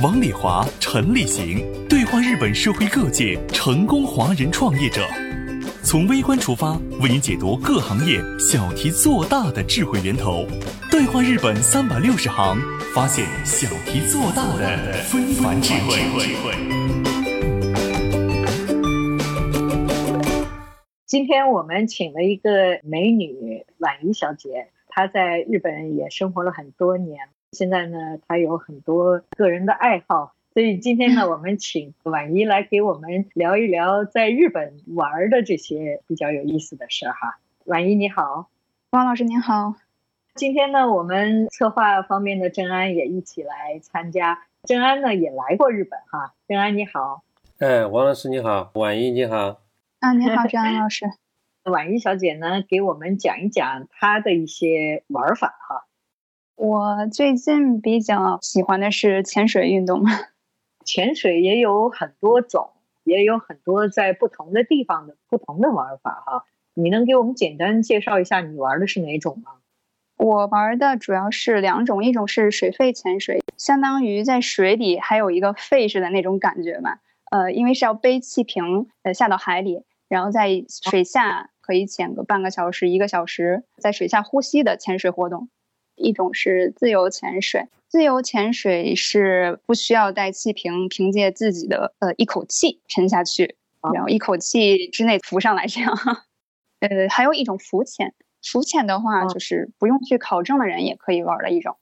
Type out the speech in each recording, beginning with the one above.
王礼华、陈立行对话日本社会各界成功华人创业者，从微观出发，为您解读各行业小题做大的智慧源头。对话日本三百六十行，发现小题做大的非凡智慧。今天我们请了一个美女婉仪小姐，她在日本也生活了很多年。现在呢，他有很多个人的爱好，所以今天呢，我们请婉怡来给我们聊一聊在日本玩的这些比较有意思的事儿哈。婉怡你好，王老师您好。今天呢，我们策划方面的郑安也一起来参加。郑安呢也来过日本哈，郑安你好。哎，王老师你好，婉怡你好。啊，你好，郑安老师。婉怡小姐呢，给我们讲一讲她的一些玩法哈。我最近比较喜欢的是潜水运动。潜水也有很多种，也有很多在不同的地方的不同的玩法哈。你能给我们简单介绍一下你玩的是哪种吗？我玩的主要是两种，一种是水肺潜水，相当于在水底还有一个肺似的那种感觉吧。呃，因为是要背气瓶呃下到海里，然后在水下可以潜个半个小时、一个小时，在水下呼吸的潜水活动。一种是自由潜水，自由潜水是不需要带气瓶，凭借自己的呃一口气沉下去，然后一口气之内浮上来这样。呃，还有一种浮潜，浮潜的话就是不用去考证的人也可以玩的一种。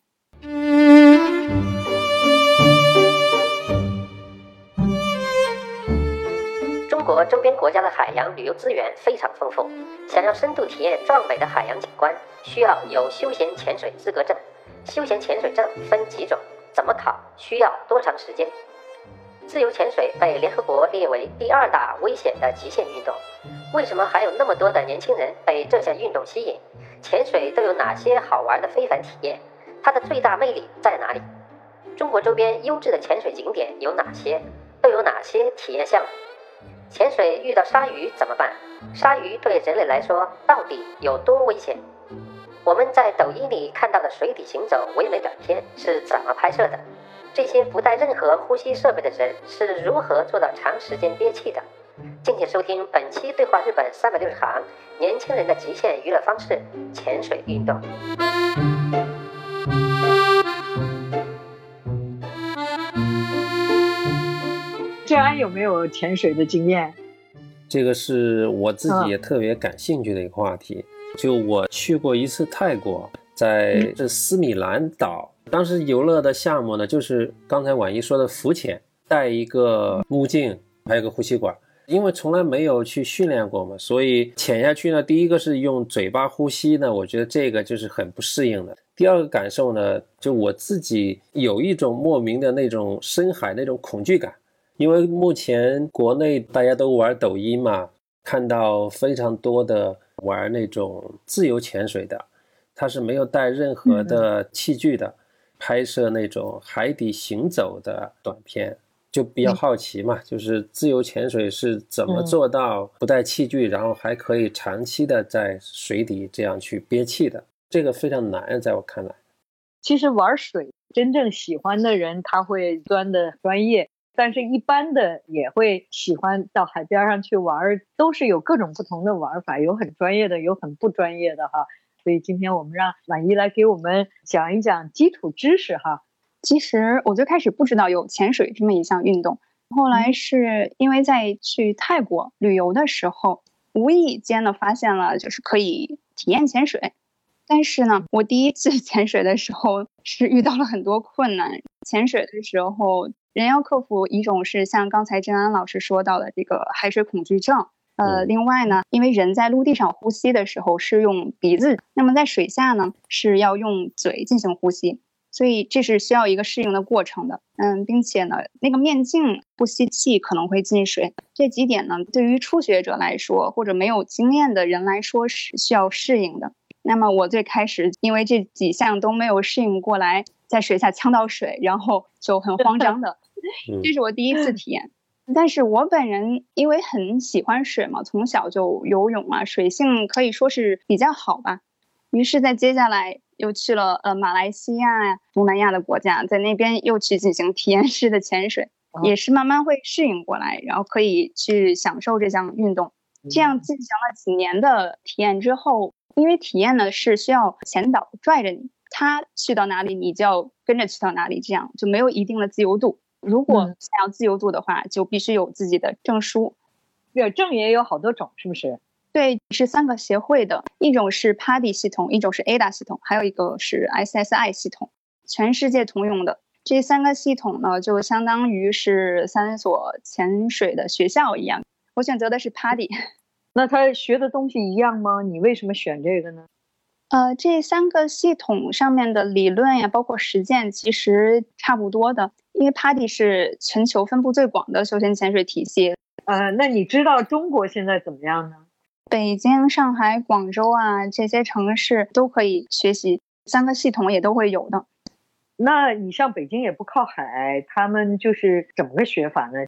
国周边国家的海洋旅游资源非常丰富，想要深度体验壮美的海洋景观。需要有休闲潜水资格证，休闲潜水证分几种？怎么考？需要多长时间？自由潜水被联合国列为第二大危险的极限运动，为什么还有那么多的年轻人被这项运动吸引？潜水都有哪些好玩的非凡体验？它的最大魅力在哪里？中国周边优质的潜水景点有哪些？都有哪些体验项目？潜水遇到鲨鱼怎么办？鲨鱼对人类来说到底有多危险？我们在抖音里看到的水底行走唯美短片是怎么拍摄的？这些不带任何呼吸设备的人是如何做到长时间憋气的？敬请收听本期《对话日本三百六十行》，年轻人的极限娱乐方式——潜水运动。郑安有没有潜水的经验？这个是我自己也特别感兴趣的一个话题。就我去过一次泰国，在这斯米兰岛，当时游乐的项目呢，就是刚才婉仪说的浮潜，带一个目镜，还有个呼吸管。因为从来没有去训练过嘛，所以潜下去呢，第一个是用嘴巴呼吸呢，我觉得这个就是很不适应的。第二个感受呢，就我自己有一种莫名的那种深海那种恐惧感，因为目前国内大家都玩抖音嘛，看到非常多的。玩那种自由潜水的，他是没有带任何的器具的，拍摄那种海底行走的短片，就比较好奇嘛，就是自由潜水是怎么做到不带器具，然后还可以长期的在水底这样去憋气的，这个非常难，在我看来。其实玩水真正喜欢的人，他会钻的专业。但是，一般的也会喜欢到海边上去玩，都是有各种不同的玩法，有很专业的，有很不专业的哈。所以今天我们让婉仪来给我们讲一讲基础知识哈。其实我最开始不知道有潜水这么一项运动，后来是因为在去泰国旅游的时候，无意间呢发现了就是可以体验潜水。但是呢，我第一次 潜水的时候是遇到了很多困难，潜水的时候。人要克服一种是像刚才郑安老师说到的这个海水恐惧症，呃，另外呢，因为人在陆地上呼吸的时候是用鼻子，那么在水下呢是要用嘴进行呼吸，所以这是需要一个适应的过程的。嗯，并且呢，那个面镜不吸气可能会进水，这几点呢，对于初学者来说或者没有经验的人来说是需要适应的。那么我最开始因为这几项都没有适应过来，在水下呛到水，然后就很慌张的，这是我第一次体验。但是我本人因为很喜欢水嘛，从小就游泳啊，水性可以说是比较好吧。于是，在接下来又去了呃马来西亚呀、东南亚的国家，在那边又去进行体验式的潜水，也是慢慢会适应过来，然后可以去享受这项运动。这样进行了几年的体验之后。因为体验呢是需要前导拽着你，他去到哪里你就要跟着去到哪里，这样就没有一定的自由度。如果想要自由度的话，就必须有自己的证书。这证也有好多种，是不是？对，是三个协会的，一种是 PADI 系统，一种是 ADA 系统，还有一个是 SSI 系统，全世界通用的。这三个系统呢，就相当于是三所潜水的学校一样。我选择的是 PADI。那他学的东西一样吗？你为什么选这个呢？呃，这三个系统上面的理论呀，包括实践，其实差不多的。因为 PADI 是全球分布最广的休闲潜水体系。呃，那你知道中国现在怎么样呢？北京、上海、广州啊，这些城市都可以学习三个系统，也都会有的。那你像北京也不靠海，他们就是怎么个学法呢？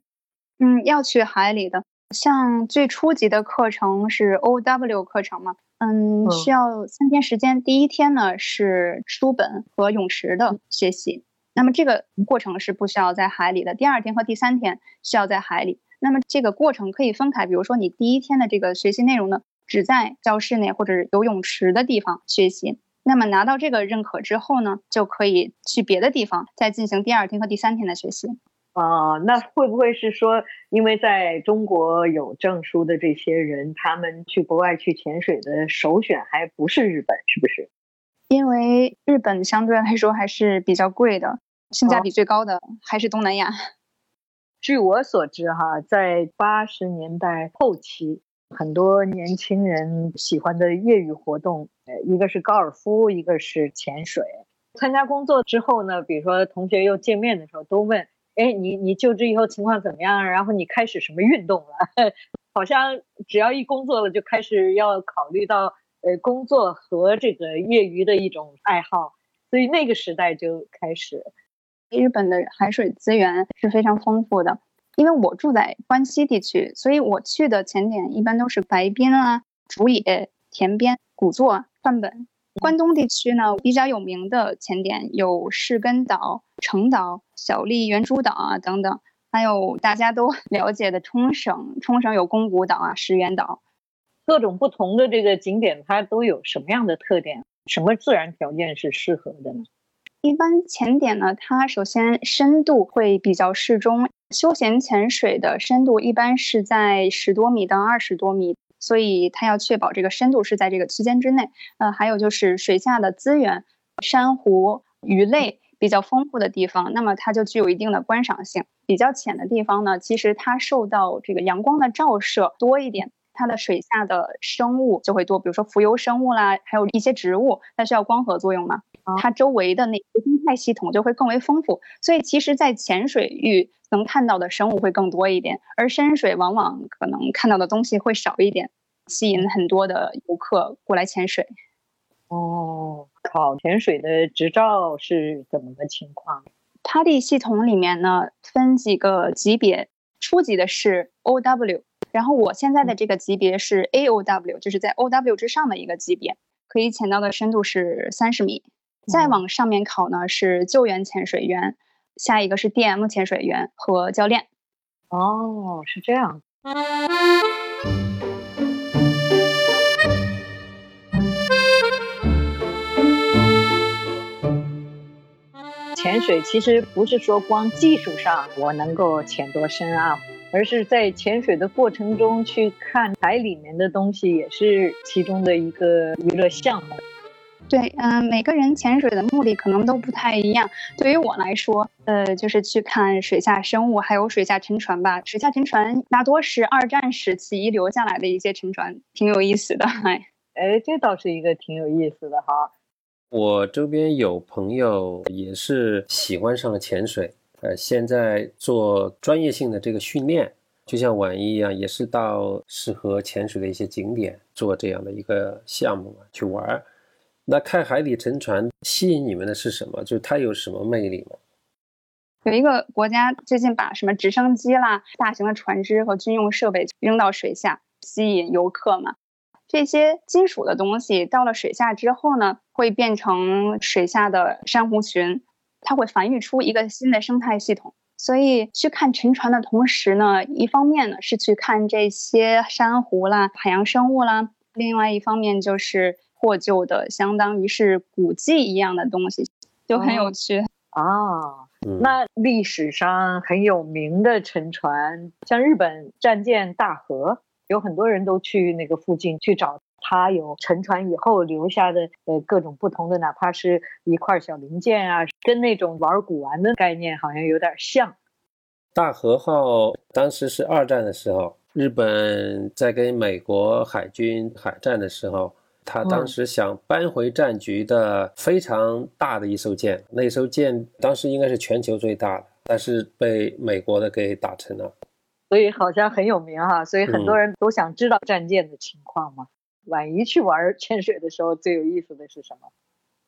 嗯，要去海里的。像最初级的课程是 O W 课程嘛，嗯，需要三天时间。第一天呢是书本和泳池的学习，那么这个过程是不需要在海里的。第二天和第三天需要在海里，那么这个过程可以分开。比如说你第一天的这个学习内容呢，只在教室内或者游泳池的地方学习，那么拿到这个认可之后呢，就可以去别的地方再进行第二天和第三天的学习。啊，那会不会是说，因为在中国有证书的这些人，他们去国外去潜水的首选还不是日本，是不是？因为日本相对来说还是比较贵的，性价比最高的还是东南亚。据我所知，哈，在八十年代后期，很多年轻人喜欢的业余活动，呃，一个是高尔夫，一个是潜水。参加工作之后呢，比如说同学又见面的时候，都问。哎，你你就职以后情况怎么样？然后你开始什么运动了？好像只要一工作了，就开始要考虑到呃工作和这个业余的一种爱好，所以那个时代就开始。日本的海水资源是非常丰富的，因为我住在关西地区，所以我去的潜点一般都是白滨啊、竹野、田边、古座、范本。关东地区呢，比较有名的潜点有士根岛、成岛、小笠原诸岛啊等等，还有大家都 了解的冲绳。冲绳有宫古岛啊、石垣岛，各种不同的这个景点，它都有什么样的特点？什么自然条件是适合的呢？一般潜点呢，它首先深度会比较适中，休闲潜水的深度一般是在十多米到二十多米。所以它要确保这个深度是在这个区间之内，呃，还有就是水下的资源，珊瑚、鱼类比较丰富的地方，那么它就具有一定的观赏性。比较浅的地方呢，其实它受到这个阳光的照射多一点，它的水下的生物就会多，比如说浮游生物啦，还有一些植物，它需要光合作用嘛，它周围的那些生态系统就会更为丰富。所以其实，在浅水域。能看到的生物会更多一点，而深水往往可能看到的东西会少一点，吸引很多的游客过来潜水。哦，考潜水的执照是怎么个情况？PADI 系统里面呢分几个级别，初级的是 OW，然后我现在的这个级别是 AOW，就是在 OW 之上的一个级别，可以潜到的深度是三十米。再往上面考呢是救援潜水员。下一个是 DM 潜水员和教练。哦，是这样。潜水其实不是说光技术上我能够潜多深啊，而是在潜水的过程中去看海里面的东西，也是其中的一个娱乐项目。对，嗯，每个人潜水的目的可能都不太一样。对于我来说，呃，就是去看水下生物，还有水下沉船吧。水下沉船大多是二战时期遗留下来的一些沉船，挺有意思的。哎，哎，这倒是一个挺有意思的哈。我周边有朋友也是喜欢上了潜水，呃，现在做专业性的这个训练，就像婉一一样，也是到适合潜水的一些景点做这样的一个项目嘛，去玩儿。那看海底沉船吸引你们的是什么？就是它有什么魅力吗？有一个国家最近把什么直升机啦、大型的船只和军用设备扔到水下，吸引游客嘛。这些金属的东西到了水下之后呢，会变成水下的珊瑚群，它会繁育出一个新的生态系统。所以去看沉船的同时呢，一方面呢是去看这些珊瑚啦、海洋生物啦，另外一方面就是获救的，相当于是古迹一样的东西，就很有趣啊。那历史上很有名的沉船，像日本战舰大和。有很多人都去那个附近去找它，有沉船以后留下的呃各种不同的，哪怕是一块小零件啊，跟那种玩古玩的概念好像有点像。大和号当时是二战的时候，日本在跟美国海军海战的时候，他当时想扳回战局的非常大的一艘舰，那艘舰当时应该是全球最大的，但是被美国的给打沉了。所以好像很有名哈，所以很多人都想知道战舰的情况嘛。婉仪去玩潜水的时候，最有意思的是什么？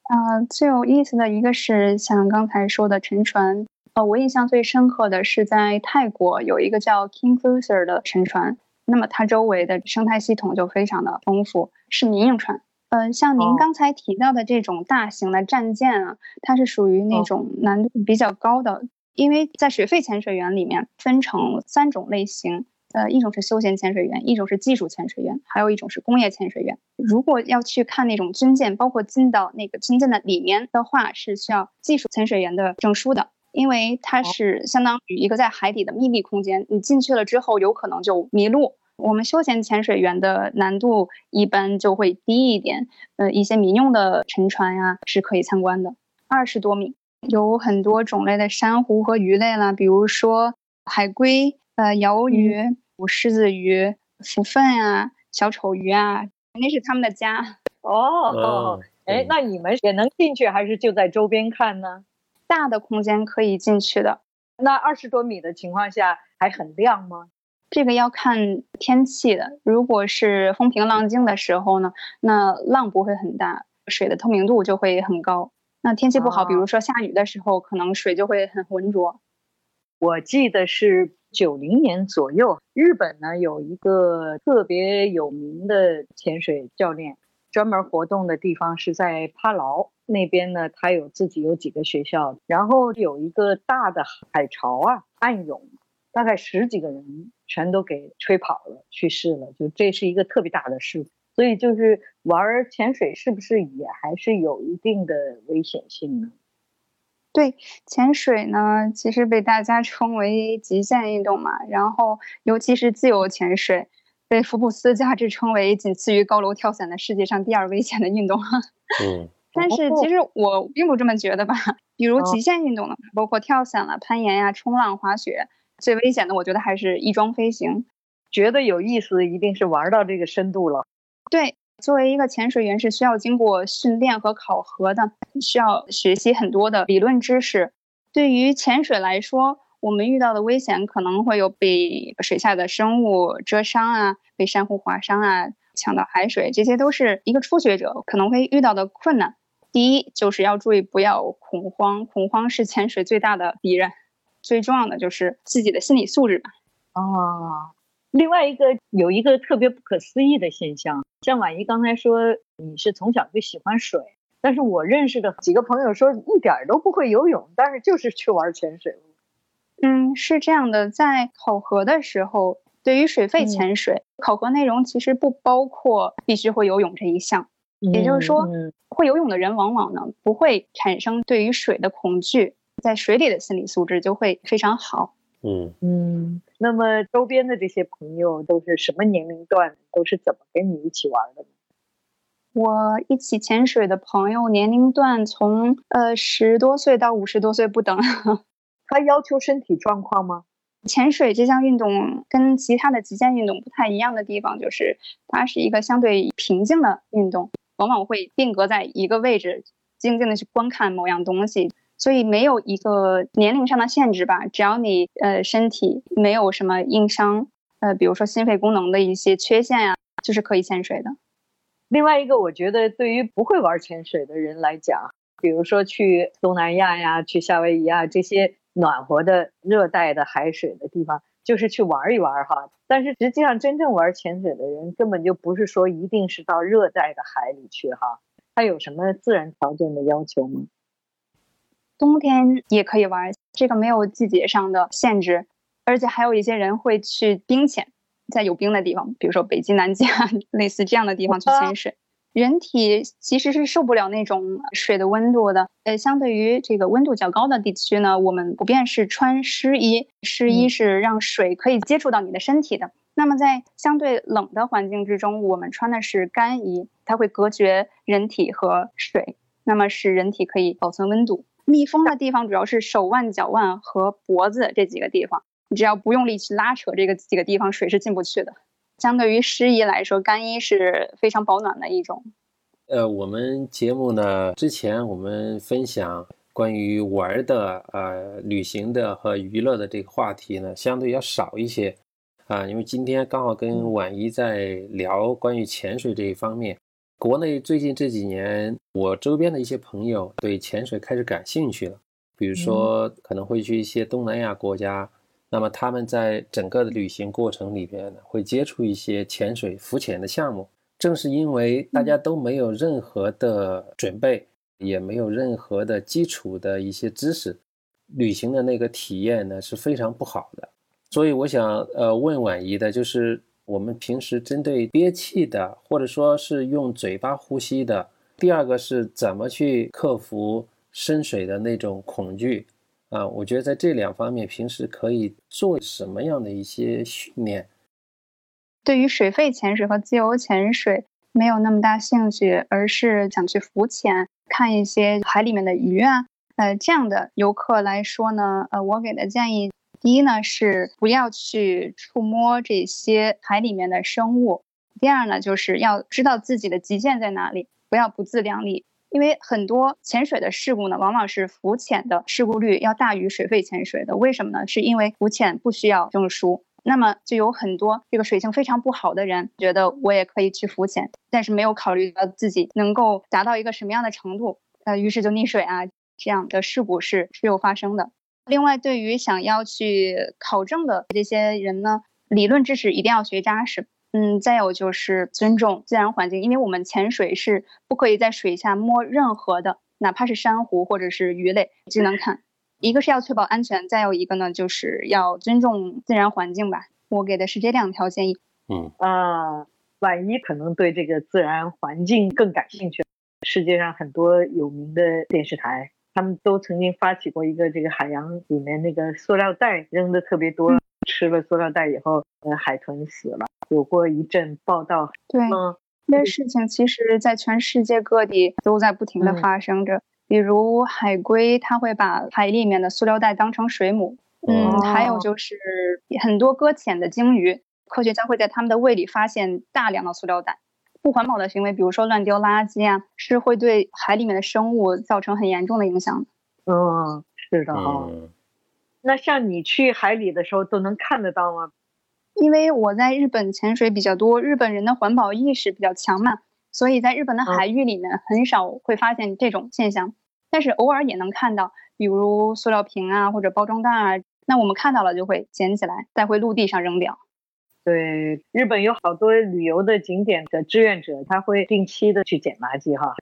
啊，最有意思的一个是像刚才说的沉船。呃，我印象最深刻的是在泰国有一个叫 King Cruiser 的沉船，那么它周围的生态系统就非常的丰富，是民用船。嗯，像您刚才提到的这种大型的战舰啊，它是属于那种难度比较高的。因为在水肺潜水员里面分成三种类型，呃，一种是休闲潜水员，一种是技术潜水员，还有一种是工业潜水员。如果要去看那种军舰，包括进到那个军舰的里面的话，是需要技术潜水员的证书的，因为它是相当于一个在海底的密闭空间，你进去了之后有可能就迷路。我们休闲潜水员的难度一般就会低一点，呃，一些民用的沉船呀是可以参观的，二十多米。有很多种类的珊瑚和鱼类啦，比如说海龟、呃鳐鱼、狮子鱼、福粪啊、小丑鱼啊，那是他们的家。哦，哎，那你们也能进去，还是就在周边看呢？大的空间可以进去的。那二十多米的情况下还很亮吗？这个要看天气的。如果是风平浪静的时候呢，那浪不会很大，水的透明度就会很高。那天气不好，比如说下雨的时候，可能水就会很浑浊。我记得是九零年左右，日本呢有一个特别有名的潜水教练，专门活动的地方是在帕劳那边呢，他有自己有几个学校，然后有一个大的海潮啊，暗涌，大概十几个人全都给吹跑了，去世了，就这是一个特别大的事故。所以就是玩潜水是不是也还是有一定的危险性呢？对，潜水呢其实被大家 称为极限运动嘛，然后尤其是自由潜水，被福布斯价值称为仅次于高楼跳伞的世界上第二危险的运动。嗯，但是其实我并不这么觉得吧。比如极限运动呢，包括跳伞了、攀岩呀、冲浪、滑雪，最危险的我觉得还是翼装飞行。觉得有意思，一定是玩到这个深度了。对，作为一个潜水员是需要经过训练和考核的，需要学习很多的理论知识。对于潜水来说，我们遇到的危险可能会有被水下的生物蛰伤啊，被珊瑚划伤啊，呛到海水，这些都是一个初学者可能会遇到的困难。第一，就是要注意不要恐慌，恐慌是潜水最大的敌人。最重要的就是自己的心理素质吧。哦。另外一个有一个特别不可思议的现象，像婉仪刚才说你是从小就喜欢水，但是我认识的几个朋友说一点都不会游泳，但是就是去玩潜水。嗯，是这样的，在考核的时候，对于水肺潜水考核内容其实不包括必须会游泳这一项，也就是说，会游泳的人往往呢不会产生对于水的恐惧，在水里的心理素质就会非常好。嗯嗯，那么周边的这些朋友都是什么年龄段？都是怎么跟你一起玩的呢？我一起潜水的朋友年龄段从呃十多岁到五十多岁不等。他要求身体状况吗？潜水这项运动跟其他的极限运动不太一样的地方，就是它是一个相对平静的运动，往往会定格在一个位置，静静的去观看某样东西，所以没有一个年龄上的限制吧。只要你呃身体没有什么硬伤，呃，比如说心肺功能的一些缺陷呀，就是可以潜水的。另外一个，我觉得对于不会玩潜水的人来讲，比如说去东南亚呀、去夏威夷啊这些暖和的热带的海水的地方，就是去玩一玩哈。但是实际上，真正玩潜水的人根本就不是说一定是到热带的海里去哈。它有什么自然条件的要求吗？冬天也可以玩，这个没有季节上的限制，而且还有一些人会去冰潜，在有冰的地方，比如说北极、南极啊 类似这样的地方去潜水。人体其实是受不了那种水的温度的。呃，相对于这个温度较高的地区呢，我们普遍是穿湿衣，湿衣是让水可以接触到你的身体的。那么在相对冷的环境之中，我们穿的是干衣，它会隔绝人体和水，那么使人体可以保存温度。密封的地方主要是手腕、脚腕和脖子这几个地方，你只要不用力去拉扯这个几个地方，水是进不去的。相对于湿衣来说，干衣是非常保暖的一种。呃，我们节目呢，之前我们分享关于玩的、呃，旅行的和娱乐的这个话题呢，相对要少一些啊，因为今天刚好跟婉怡在聊关于潜水这一方面。国内最近这几年，我周边的一些朋友对潜水开始感兴趣了，比如说可能会去一些东南亚国家。那么他们在整个的旅行过程里边呢，会接触一些潜水、浮潜的项目。正是因为大家都没有任何的准备，也没有任何的基础的一些知识，旅行的那个体验呢是非常不好的。所以我想，呃，问婉仪的就是，我们平时针对憋气的，或者说是用嘴巴呼吸的，第二个是怎么去克服深水的那种恐惧。啊，我觉得在这两方面，平时可以做什么样的一些训练？对于水肺潜水和自由潜水没有那么大兴趣，而是想去浮潜，看一些海里面的鱼啊，呃，这样的游客来说呢，呃，我给的建议，第一呢是不要去触摸这些海里面的生物，第二呢就是要知道自己的极限在哪里，不要不自量力。因为很多潜水的事故呢，往往是浮潜的事故率要大于水肺潜水的。为什么呢？是因为浮潜不需要证书，那么就有很多这个水性非常不好的人觉得我也可以去浮潜，但是没有考虑到自己能够达到一个什么样的程度，呃，于是就溺水啊，这样的事故是时有发生的。另外，对于想要去考证的这些人呢，理论知识一定要学扎实。嗯，再有就是尊重自然环境，因为我们潜水是不可以在水下摸任何的，哪怕是珊瑚或者是鱼类，只能看。一个是要确保安全，再有一个呢，就是要尊重自然环境吧。我给的是这两条建议。嗯啊，万一可能对这个自然环境更感兴趣。世界上很多有名的电视台，他们都曾经发起过一个这个海洋里面那个塑料袋扔的特别多。吃了塑料袋以后，呃，海豚死了，有过一阵报道。对，这些事情其实，在全世界各地都在不停的发生着。比如海龟，它会把海里面的塑料袋当成水母。嗯，还有就是很多搁浅的鲸鱼，科学家会在它们的胃里发现大量的塑料袋。不环保的行为，比如说乱丢垃圾啊，是会对海里面的生物造成很严重的影响的。嗯，是的哈。那像你去海里的时候都能看得到吗？因为我在日本潜水比较多，日本人的环保意识比较强嘛，所以在日本的海域里面很少会发现这种现象，但是偶尔也能看到，比如塑料瓶啊或者包装袋啊，那我们看到了就会捡起来带回陆地上扔掉。对，日本有好多旅游的景点的志愿者，他会定期的去捡垃圾哈。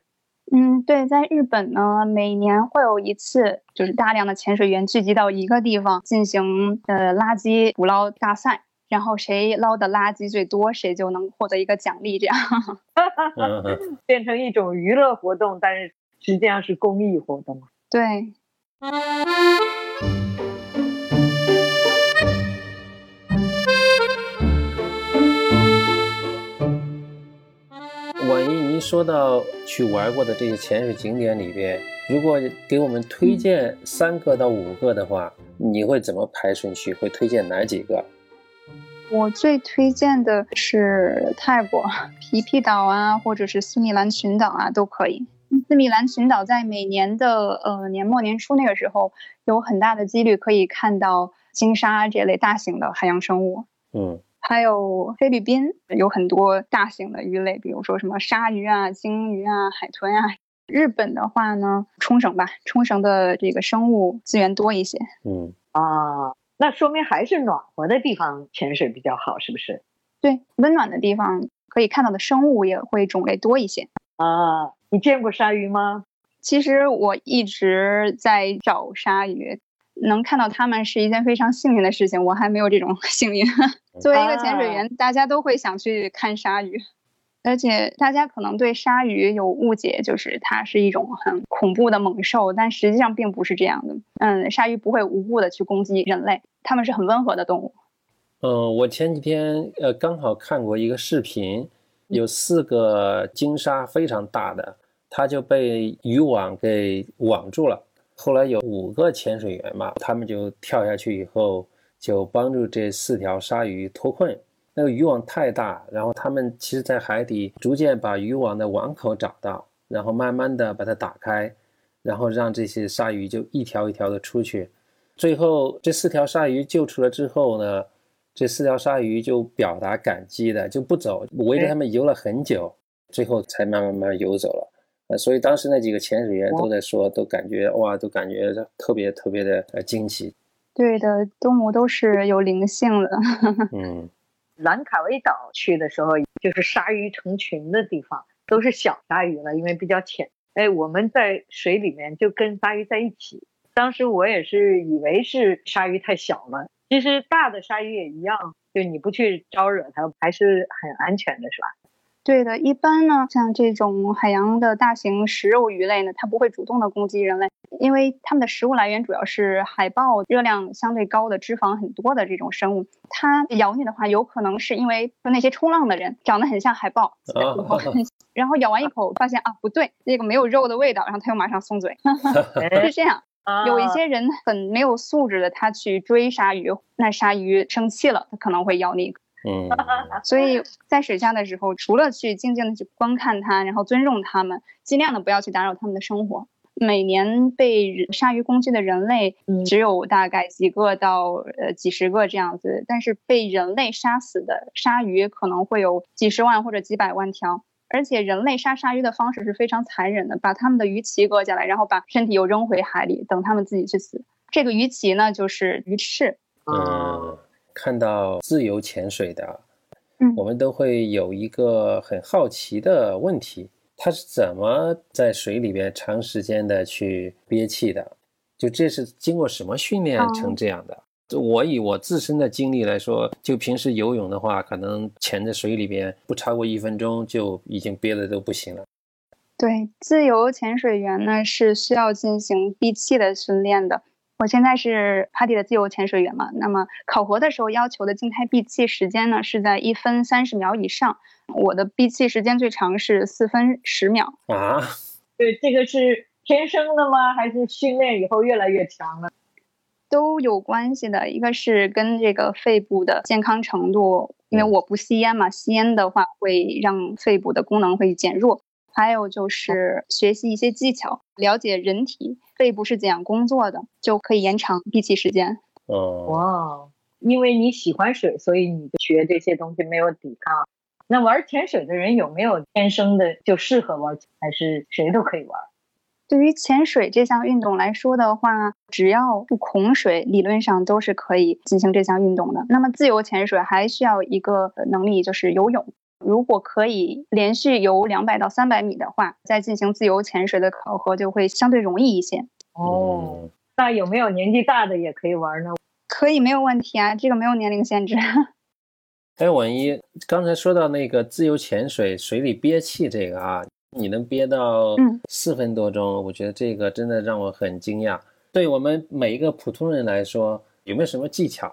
嗯，对，在日本呢，每年会有一次，就是大量的潜水员聚集到一个地方进行呃垃圾捕捞大赛，然后谁捞的垃圾最多，谁就能获得一个奖励，这样，变成一种娱乐活动，但是实际上是公益活动。对。万一您说到去玩过的这些潜水景点里边，如果给我们推荐三个到五个的话，你会怎么排顺序？会推荐哪几个？我最推荐的是泰国 皮皮岛啊，或者是斯米兰群岛啊，都可以。斯米兰群岛在每年的呃年末年初那个时候，有很大的几率可以看到鲸鲨这类大型的海洋生物。嗯，还有菲律宾有很多大型的鱼类，比如说什么鲨鱼啊、鲸鱼啊、海豚啊。日本的话呢，冲绳吧，冲绳的这个生物资源多一些。嗯啊，那说明还是暖和的地方潜水比较好，是不是？对，温暖的地方可以看到的生物也会种类多一些。啊，你见过鲨鱼吗？其实我一直在找鲨鱼，能看到它们是一件非常幸运的事情。我还没有这种 幸运。作为一个潜水员，大家都会想去看鲨鱼。而且大家可能对鲨鱼有误解，就是它是一种很恐怖的猛兽，但实际上并不是这样的。嗯，鲨鱼不会无故的去攻击人类，它们是很温和的动物。嗯，我前几天呃刚好看过一个视频，有四个鲸鲨非常大的，它就被渔网给网住了。后来有五个潜水员嘛，他们就跳下去以后，就帮助这四条鲨鱼脱困。那个渔网太大，然后他们其实，在海底逐渐把渔网的网口找到，然后慢慢的把它打开，然后让这些鲨鱼就一条一条的出去。最后这四条鲨鱼救出来之后呢，这四条鲨鱼就表达感激的就不走，围着他们游了很久，最后才慢慢慢游走了。呃，所以当时那几个潜水员都在说，都感觉哇，都感觉特别特别的呃惊奇。对的，动物都是有灵性的。嗯。兰卡威岛去的时候，就是鲨鱼成群的地方，都是小鲨鱼了，因为比较浅。哎，我们在水里面就跟鲨鱼在一起。当时我也是以为是鲨鱼太小了，其实大的鲨鱼也一样，就你不去招惹它，还是很安全的，是吧？对的，一般呢，像这种海洋的大型食肉鱼类呢，它不会主动的攻击人类，因为它们的食物来源主要是海豹，热量相对高的、脂肪很多的这种生物。它咬你的话，有可能是因为那些冲浪的人长得很像海豹 然后咬完一口发现啊不对，那个没有肉的味道，然后它又马上松嘴，是这样。有一些人很没有素质的，他去追鲨鱼，那鲨鱼生气了，它可能会咬你。嗯，所以在水下的时候，除了去静静的去观看它，然后尊重它们，尽量的不要去打扰它们的生活。每年被鲨鱼攻击的人类只有大概几个到呃几十个这样子，但是被人类杀死的鲨鱼可能会有几十万或者几百万条。而且人类杀鲨鱼的方式是非常残忍的，把它们的鱼鳍割下来，然后把身体又扔回海里，等它们自己去死。这个鱼鳍呢，就是鱼翅。嗯。看到自由潜水的，嗯，我们都会有一个很好奇的问题：他是怎么在水里边长时间的去憋气的？就这是经过什么训练成这样的？我以我自身的经历来说，就平时游泳的话，可能潜在水里边不超过一分钟就已经憋的都不行了。对，自由潜水员呢是需要进行闭气的训练的。我现在是帕迪的自由潜水员嘛，那么考核的时候要求的静态闭气时间呢是在一分三十秒以上，我的闭气时间最长是四分十秒啊。对，这个是天生的吗？还是训练以后越来越强了？都有关系的，一个是跟这个肺部的健康程度，因为我不吸烟嘛，吸烟的话会让肺部的功能会减弱。还有就是学习一些技巧，了解人体肺部是怎样工作的，就可以延长闭气时间。哦，哇，因为你喜欢水，所以你学这些东西没有抵抗。那玩潜水的人有没有天生的就适合玩，还是谁都可以玩？对于潜水这项运动来说的话，只要不恐水，理论上都是可以进行这项运动的。那么自由潜水还需要一个能力，就是游泳。如果可以连续游两百到三百米的话，再进行自由潜水的考核就会相对容易一些。哦，那有没有年纪大的也可以玩呢？可以，没有问题啊，这个没有年龄限制。哎，文一，刚才说到那个自由潜水水里憋气这个啊，你能憋到四分多钟，我觉得这个真的让我很惊讶。对我们每一个普通人来说，有没有什么技巧？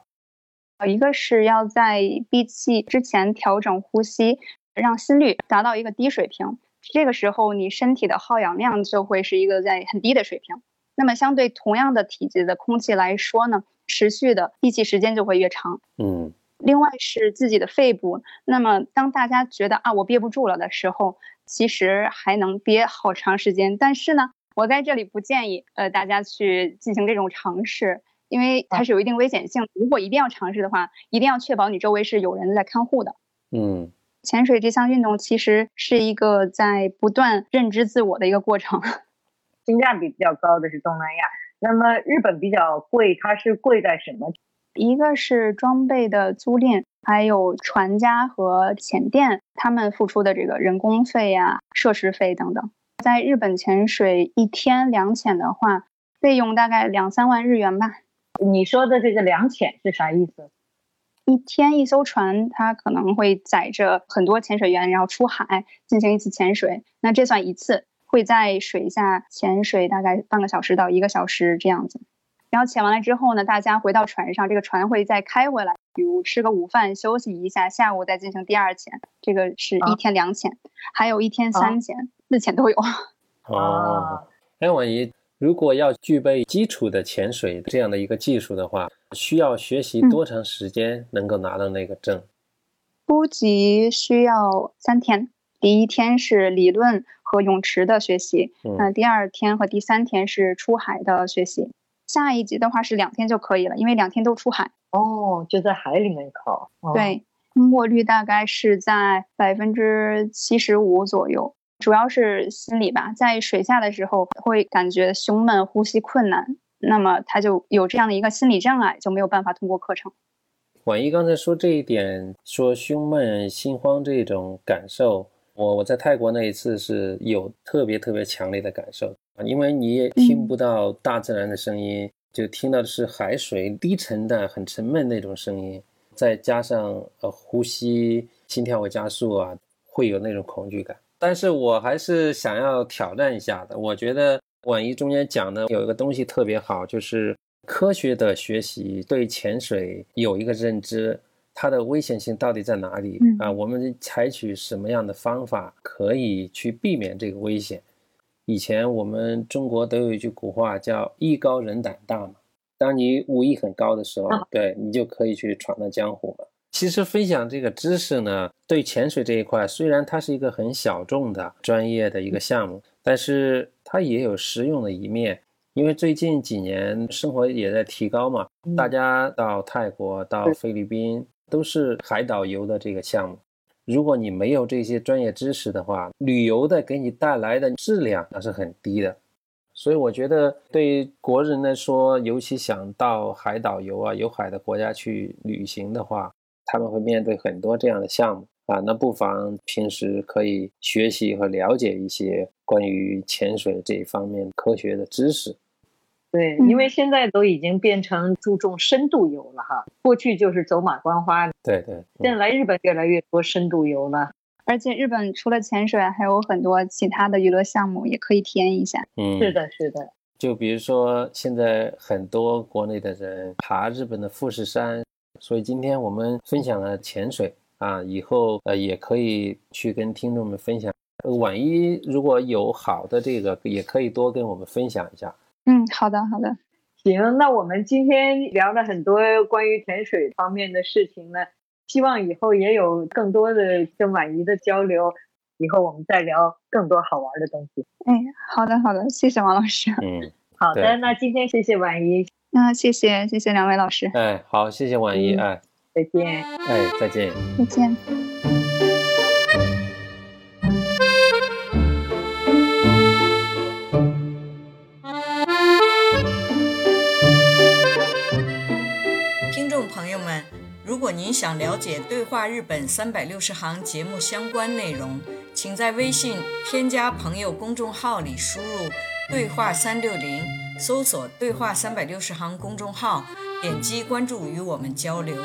一个是要在闭气之前调整呼吸，让心率达到一个低水平。这个时候，你身体的耗氧量就会是一个在很低的水平。那么，相对同样的体积的空气来说呢，持续的闭气时间就会越长。嗯。另外是自己的肺部。那么，当大家觉得啊我憋不住了的时候，其实还能憋好长时间。但是呢，我在这里不建议呃大家去进行这种尝试，因为它是有一定危险性。如果一定要尝试的话，一定要确保你周围是有人在看护的。嗯，潜水这项运动其实是一个在不断认知自我的一个过程。性价比比较高的是东南亚，那么日本比较贵，它是贵在什么？一个是装备的租赁，还有船家和潜店他们付出的这个人工费呀、设施费等等。在日本潜水一天两潜的话，费用大概两三万日元吧。你说的这个两潜是啥意思？一天一艘船，它可能会载着很多潜水员，然后出海进行一次潜水。那这算一次，会在水下潜水大概半个小时到一个小时这样子。然后潜完了之后呢，大家回到船上，这个船会再开回来，比如吃个午饭休息一下，下午再进行第二潜。这个是一天两潜，还有一天三潜、四潜都有。哦，哎，婉仪，如果要具备基础的潜水这样的一个技术的话，需要学习多长时间能够拿到那个证？初级需要三天，第一天是理论和泳池的学习，那第二天和第三天是出海的学习。下一级的话是两天就可以了，因为两天都出海哦，就在海里面考。对，通过率大概是在百分之七十五左右，主要是心理吧，在水下的时候会感觉胸闷、呼吸困难，那么他就有这样的一个心理障碍，就没有办法通过课程。婉仪刚才说这一点，说胸闷、心慌这种感受，我我在泰国那一次是有特别特别强烈的感受。因为你也听不到大自然的声音，就听到的是海水低沉的、很沉闷那种声音，再加上呃呼吸、心跳会加速啊，会有那种恐惧感。但是我还是想要挑战一下的。我觉得婉仪中间讲的有一个东西特别好，就是科学的学习对潜水有一个认知，它的危险性到底在哪里啊？我们采取什么样的方法可以去避免这个危险？以前我们中国都有一句古话叫“艺高人胆大”嘛。当你武艺很高的时候，对你就可以去闯荡江湖了。其实分享这个知识呢，对潜水这一块，虽然它是一个很小众的专业的一个项目，但是它也有实用的一面。因为最近几年生活也在提高嘛，大家到泰国、到菲律宾都是海岛游的这个项目。如果你没有这些专业知识的话，旅游的给你带来的质量那是很低的。所以我觉得对国人来说，尤其想到海岛游啊、有海的国家去旅行的话，他们会面对很多这样的项目啊。那不妨平时可以学习和了解一些关于潜水这一方面科学的知识。对，因为现在都已经变成注重深度游了哈，过去就是走马观花。对对，现在来日本越来越多深度游了，而且日本除了潜水，还有很多其他的娱乐项目也可以体验一下。嗯，是的，是的。就比如说现在很多国内的人爬日本的富士山，所以今天我们分享了潜水啊，以后呃也可以去跟听众们分享。万一如果有好的这个，也可以多跟我们分享一下。嗯，好的，好的，行，那我们今天聊了很多关于潜水方面的事情呢，希望以后也有更多的跟婉仪的交流，以后我们再聊更多好玩的东西。哎，好的，好的，谢谢王老师。嗯，好的，那今天谢谢婉仪。那谢谢，谢谢两位老师。哎，好，谢谢婉仪，哎，再见。哎，再见。再见。如果您想了解《对话日本三百六十行》节目相关内容，请在微信添加朋友公众号里输入“对话三六零”，搜索“对话三百六十行”公众号，点击关注与我们交流。